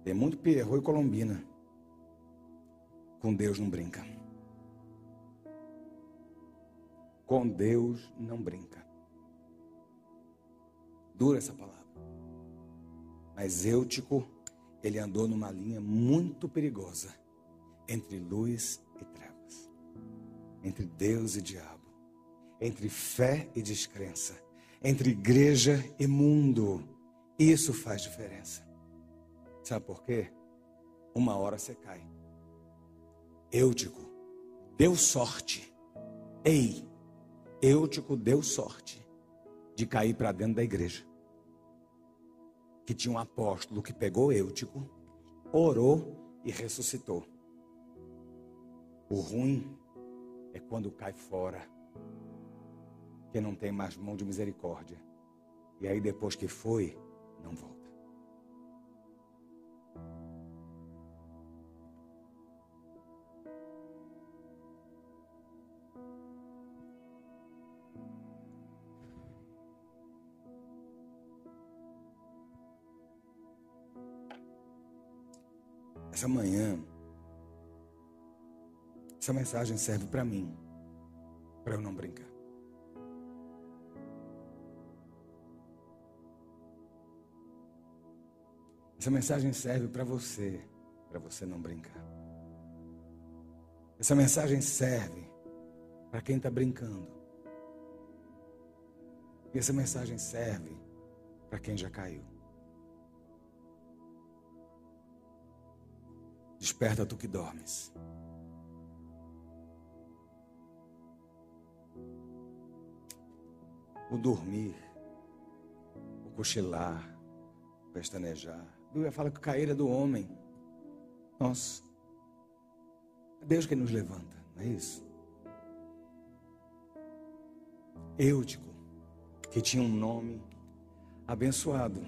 Speaker 1: Tem muito perro e colombina. Com Deus não brinca. Com Deus não brinca. Dura essa palavra. Mas Eutico, ele andou numa linha muito perigosa entre luz e trevas, entre Deus e diabo, entre fé e descrença, entre igreja e mundo. Isso faz diferença. Sabe por quê? Uma hora você cai. Eutico deu sorte. Ei, Eutico deu sorte de cair para dentro da igreja. Que tinha um apóstolo que pegou Eutico, orou e ressuscitou. O ruim é quando cai fora, que não tem mais mão de misericórdia. E aí depois que foi, não volta. Essa manhã, essa mensagem serve para mim, para eu não brincar. Essa mensagem serve para você, para você não brincar. Essa mensagem serve para quem está brincando. E essa mensagem serve para quem já caiu. Desperta tu que dormes. O dormir, o cochilar, o pestanejar. A Bíblia fala que o cair é do homem. Nós. É Deus que nos levanta, não é isso? Eutico, que tinha um nome abençoado.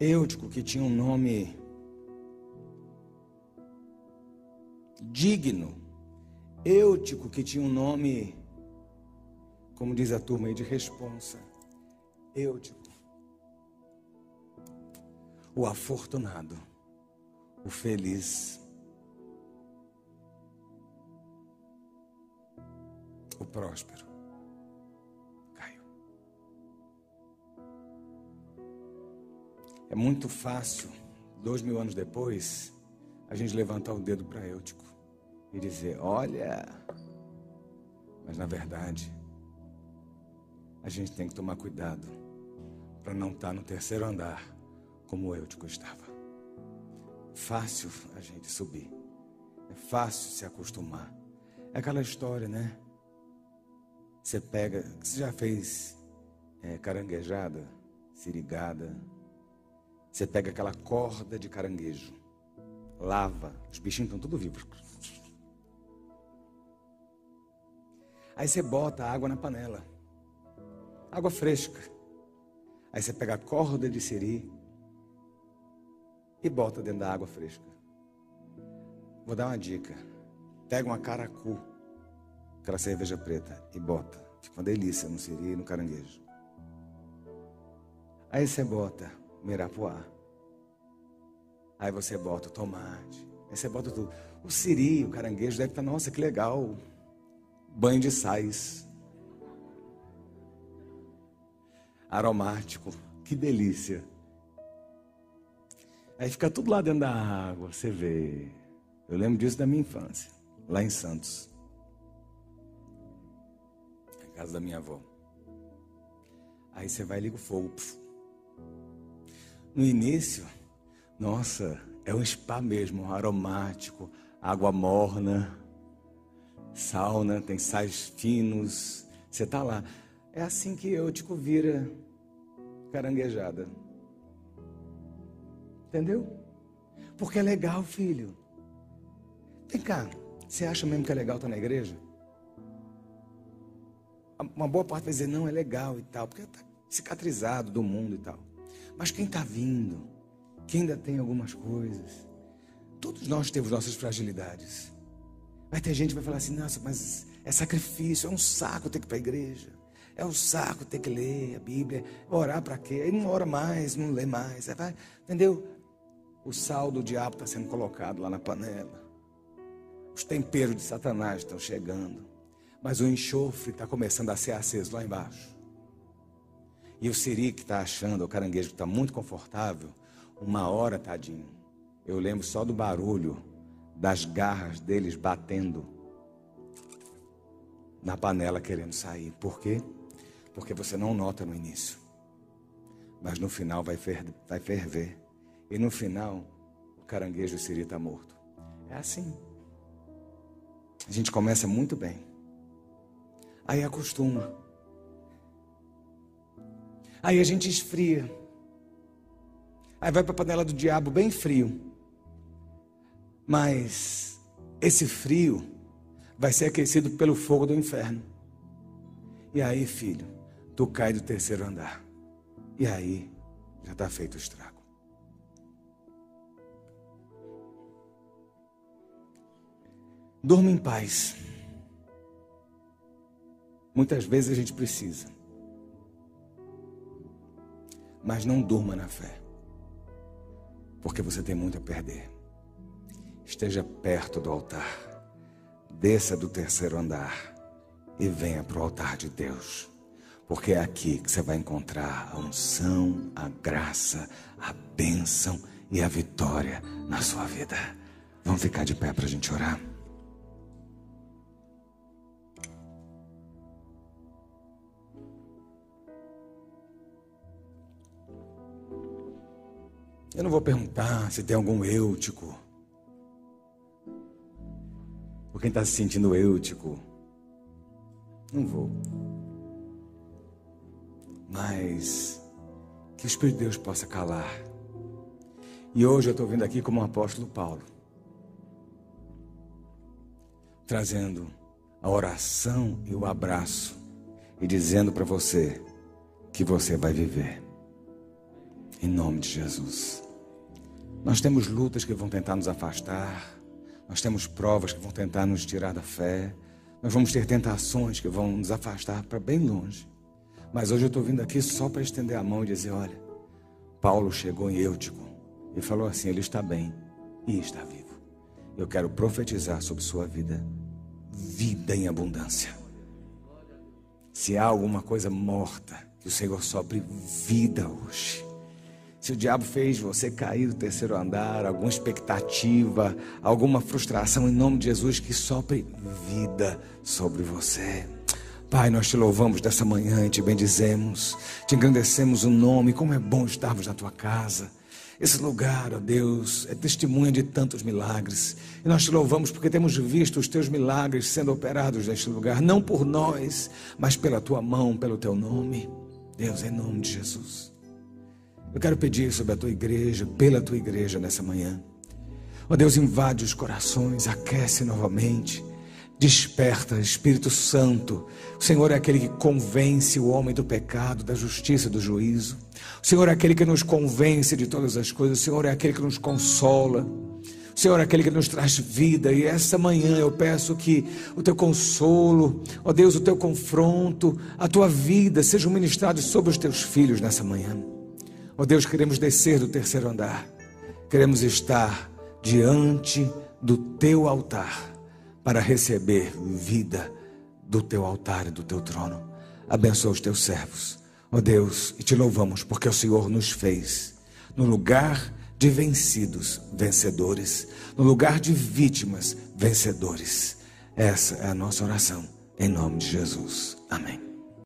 Speaker 1: Eutico, que tinha um nome digno. Eutico, que tinha um nome, como diz a turma aí, de responsa. Eutico. O afortunado, o feliz, o próspero. Caiu. É muito fácil, dois mil anos depois, a gente levantar o dedo para Eutico e dizer: Olha, mas na verdade, a gente tem que tomar cuidado para não estar tá no terceiro andar como eu te estava. Fácil a gente subir, é fácil se acostumar. É aquela história, né? Você pega, você já fez é, caranguejada, sirigada. Você pega aquela corda de caranguejo, lava, os bichinhos estão tudo vivos. Aí você bota água na panela. Água fresca. Aí você pega a corda de siri e bota dentro da água fresca. Vou dar uma dica. Pega uma caracu, aquela cerveja preta, e bota. Fica uma delícia no siri e no caranguejo. Aí você bota mirapuá. Aí você bota o tomate. Aí você bota tudo. O siri, o caranguejo deve estar, nossa, que legal. Banho de sais. Aromático. Que delícia. Aí fica tudo lá dentro da água, você vê. Eu lembro disso da minha infância, lá em Santos. Na casa da minha avó. Aí você vai e liga o fogo. No início, nossa, é um spa mesmo, aromático, água morna, sauna, tem sais finos. Você está lá. É assim que Eutico vira caranguejada. Entendeu? Porque é legal, filho. Vem cá, você acha mesmo que é legal estar na igreja? Uma boa parte vai dizer, não, é legal e tal, porque está cicatrizado do mundo e tal. Mas quem está vindo, quem ainda tem algumas coisas, todos nós temos nossas fragilidades. Vai ter gente que vai falar assim, nossa, mas é sacrifício, é um saco ter que ir para a igreja. É um saco ter que ler a Bíblia. Orar para quê? Aí não ora mais, não lê mais. Vai, entendeu? O sal do diabo está sendo colocado lá na panela. Os temperos de Satanás estão chegando. Mas o enxofre está começando a ser aceso lá embaixo. E o siri que está achando, o caranguejo que está muito confortável, uma hora, tadinho. Eu lembro só do barulho das garras deles batendo na panela querendo sair. Por quê? Porque você não nota no início. Mas no final vai, fer vai ferver. E no final, o caranguejo siri está morto. É assim. A gente começa muito bem. Aí acostuma. Aí a gente esfria. Aí vai para a panela do diabo bem frio. Mas esse frio vai ser aquecido pelo fogo do inferno. E aí, filho, tu cai do terceiro andar. E aí já está feito o estrago. Durma em paz. Muitas vezes a gente precisa. Mas não durma na fé. Porque você tem muito a perder. Esteja perto do altar. Desça do terceiro andar e venha para o altar de Deus. Porque é aqui que você vai encontrar a unção, a graça, a bênção e a vitória na sua vida. Vamos ficar de pé para a gente orar? Eu não vou perguntar se tem algum eutico. Por quem está se sentindo eutico. Não vou. Mas que o Espírito de Deus possa calar. E hoje eu estou vindo aqui como o apóstolo Paulo. Trazendo a oração e o abraço. E dizendo para você que você vai viver. Em nome de Jesus. Nós temos lutas que vão tentar nos afastar. Nós temos provas que vão tentar nos tirar da fé. Nós vamos ter tentações que vão nos afastar para bem longe. Mas hoje eu estou vindo aqui só para estender a mão e dizer: olha, Paulo chegou em Eutico e falou assim: ele está bem e está vivo. Eu quero profetizar sobre sua vida, vida em abundância. Se há alguma coisa morta, que o Senhor sobre vida hoje. Se o diabo fez você cair do terceiro andar, alguma expectativa, alguma frustração, em nome de Jesus, que sopre vida sobre você. Pai, nós te louvamos dessa manhã e te bendizemos, te engrandecemos o nome, como é bom estarmos na tua casa. Esse lugar, ó Deus, é testemunha de tantos milagres. E nós te louvamos porque temos visto os teus milagres sendo operados neste lugar, não por nós, mas pela tua mão, pelo teu nome. Deus, em nome de Jesus. Eu quero pedir sobre a tua igreja, pela tua igreja nessa manhã. Ó oh Deus, invade os corações, aquece novamente.
Speaker 2: Desperta, Espírito Santo. O Senhor é aquele que convence o homem do pecado, da justiça, do juízo. O Senhor é aquele que nos convence de todas as coisas. O Senhor é aquele que nos consola. O Senhor é aquele que nos traz vida. E essa manhã eu peço que o teu consolo, ó Deus, o teu confronto, a tua vida sejam ministrados sobre os teus filhos nessa manhã. Ó Deus, queremos descer do terceiro andar. Queremos estar diante do teu altar para receber vida do teu altar e do teu trono. Abençoa os teus servos, ó Deus, e te louvamos porque o Senhor nos fez no lugar de vencidos, vencedores, no lugar de vítimas, vencedores. Essa é a nossa oração, em nome de Jesus. Amém.